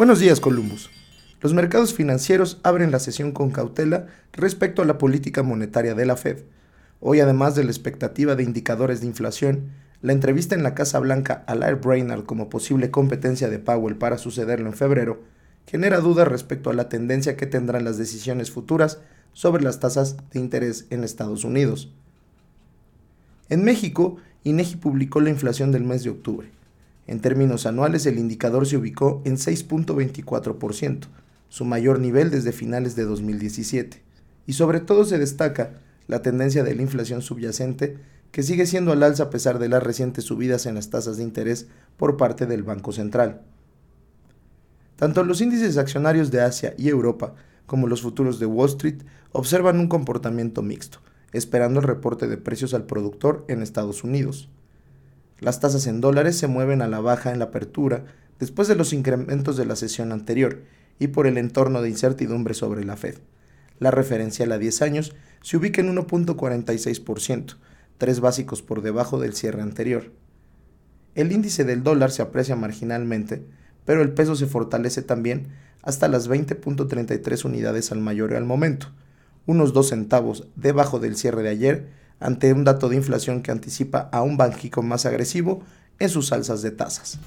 Buenos días, Columbus. Los mercados financieros abren la sesión con cautela respecto a la política monetaria de la Fed. Hoy, además de la expectativa de indicadores de inflación, la entrevista en la Casa Blanca a Lair Brainard como posible competencia de Powell para sucederlo en febrero genera dudas respecto a la tendencia que tendrán las decisiones futuras sobre las tasas de interés en Estados Unidos. En México, INEGI publicó la inflación del mes de octubre. En términos anuales, el indicador se ubicó en 6.24%, su mayor nivel desde finales de 2017, y sobre todo se destaca la tendencia de la inflación subyacente, que sigue siendo al alza a pesar de las recientes subidas en las tasas de interés por parte del Banco Central. Tanto los índices accionarios de Asia y Europa como los futuros de Wall Street observan un comportamiento mixto, esperando el reporte de precios al productor en Estados Unidos. Las tasas en dólares se mueven a la baja en la apertura después de los incrementos de la sesión anterior y por el entorno de incertidumbre sobre la Fed. La referencial a 10 años se ubica en 1.46%, tres básicos por debajo del cierre anterior. El índice del dólar se aprecia marginalmente, pero el peso se fortalece también hasta las 20.33 unidades al mayor al momento, unos 2 centavos debajo del cierre de ayer ante un dato de inflación que anticipa a un Banjico más agresivo en sus alzas de tasas.